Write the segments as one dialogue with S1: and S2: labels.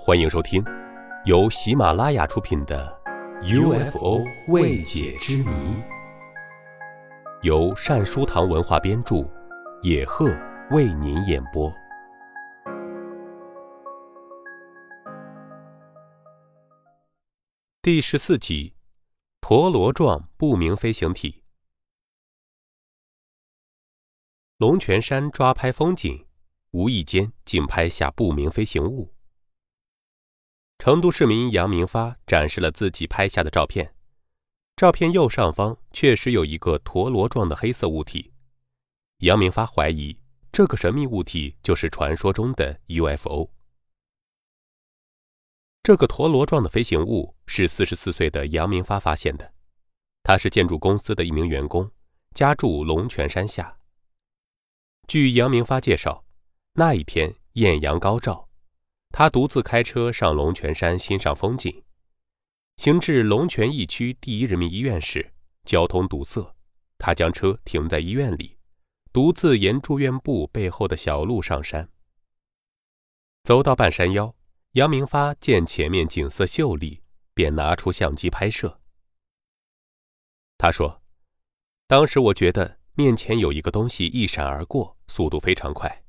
S1: 欢迎收听，由喜马拉雅出品的《UFO 未解之谜》，由善书堂文化编著，野鹤为您演播。第十四集：陀螺状不明飞行体。龙泉山抓拍风景，无意间竟拍下不明飞行物。成都市民杨明发展示了自己拍下的照片，照片右上方确实有一个陀螺状的黑色物体。杨明发怀疑这个神秘物体就是传说中的 UFO。这个陀螺状的飞行物是四十四岁的杨明发发现的，他是建筑公司的一名员工，家住龙泉山下。据杨明发介绍，那一天艳阳高照。他独自开车上龙泉山欣赏风景，行至龙泉驿区第一人民医院时，交通堵塞，他将车停在医院里，独自沿住院部背后的小路上山。走到半山腰，杨明发见前面景色秀丽，便拿出相机拍摄。他说：“当时我觉得面前有一个东西一闪而过，速度非常快。”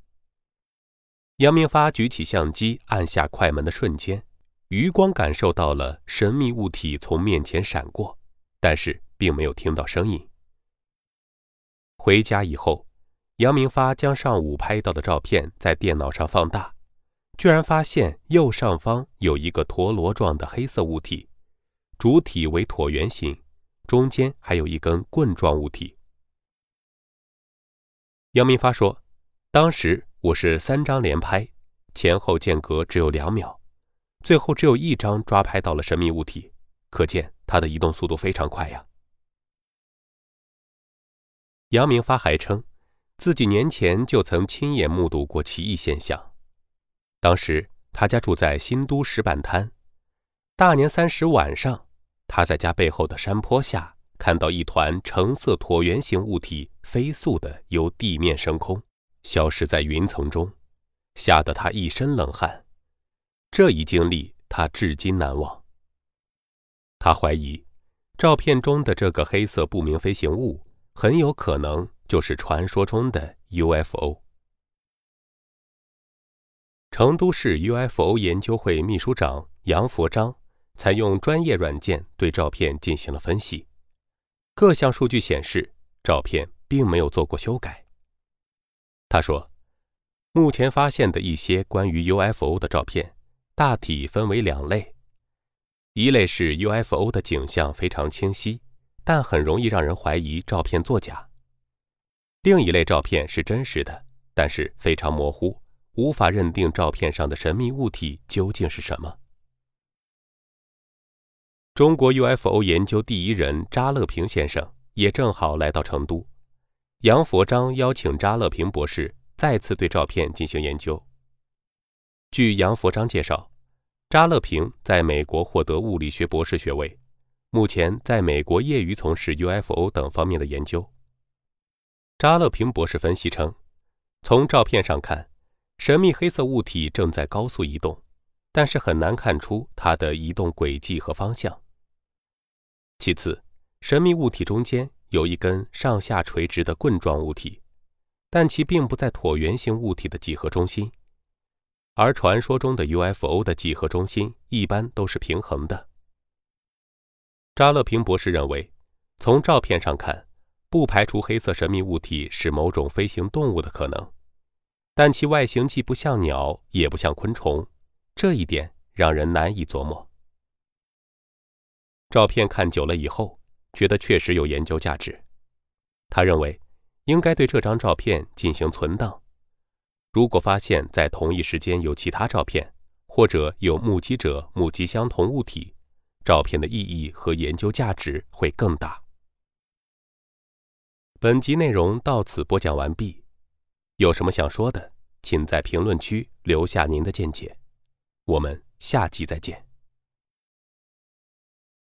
S1: 杨明发举起相机，按下快门的瞬间，余光感受到了神秘物体从面前闪过，但是并没有听到声音。回家以后，杨明发将上午拍到的照片在电脑上放大，居然发现右上方有一个陀螺状的黑色物体，主体为椭圆形，中间还有一根棍状物体。杨明发说，当时。我是三张连拍，前后间隔只有两秒，最后只有一张抓拍到了神秘物体，可见它的移动速度非常快呀。杨明发还称，自己年前就曾亲眼目睹过奇异现象。当时他家住在新都石板滩，大年三十晚上，他在家背后的山坡下看到一团橙色椭圆形物体飞速的由地面升空。消失在云层中，吓得他一身冷汗。这一经历他至今难忘。他怀疑，照片中的这个黑色不明飞行物很有可能就是传说中的 UFO。成都市 UFO 研究会秘书长杨佛章采用专业软件对照片进行了分析，各项数据显示，照片并没有做过修改。他说：“目前发现的一些关于 UFO 的照片，大体分为两类。一类是 UFO 的景象非常清晰，但很容易让人怀疑照片作假；另一类照片是真实的，但是非常模糊，无法认定照片上的神秘物体究竟是什么。”中国 UFO 研究第一人扎乐平先生也正好来到成都。杨佛章邀请扎乐平博士再次对照片进行研究。据杨佛章介绍，扎乐平在美国获得物理学博士学位，目前在美国业余从事 UFO 等方面的研究。扎乐平博士分析称，从照片上看，神秘黑色物体正在高速移动，但是很难看出它的移动轨迹和方向。其次，神秘物体中间。有一根上下垂直的棍状物体，但其并不在椭圆形物体的几何中心，而传说中的 UFO 的几何中心一般都是平衡的。扎勒平博士认为，从照片上看，不排除黑色神秘物体是某种飞行动物的可能，但其外形既不像鸟，也不像昆虫，这一点让人难以琢磨。照片看久了以后。觉得确实有研究价值，他认为应该对这张照片进行存档。如果发现，在同一时间有其他照片，或者有目击者目击相同物体，照片的意义和研究价值会更大。本集内容到此播讲完毕，有什么想说的，请在评论区留下您的见解。我们下集再见。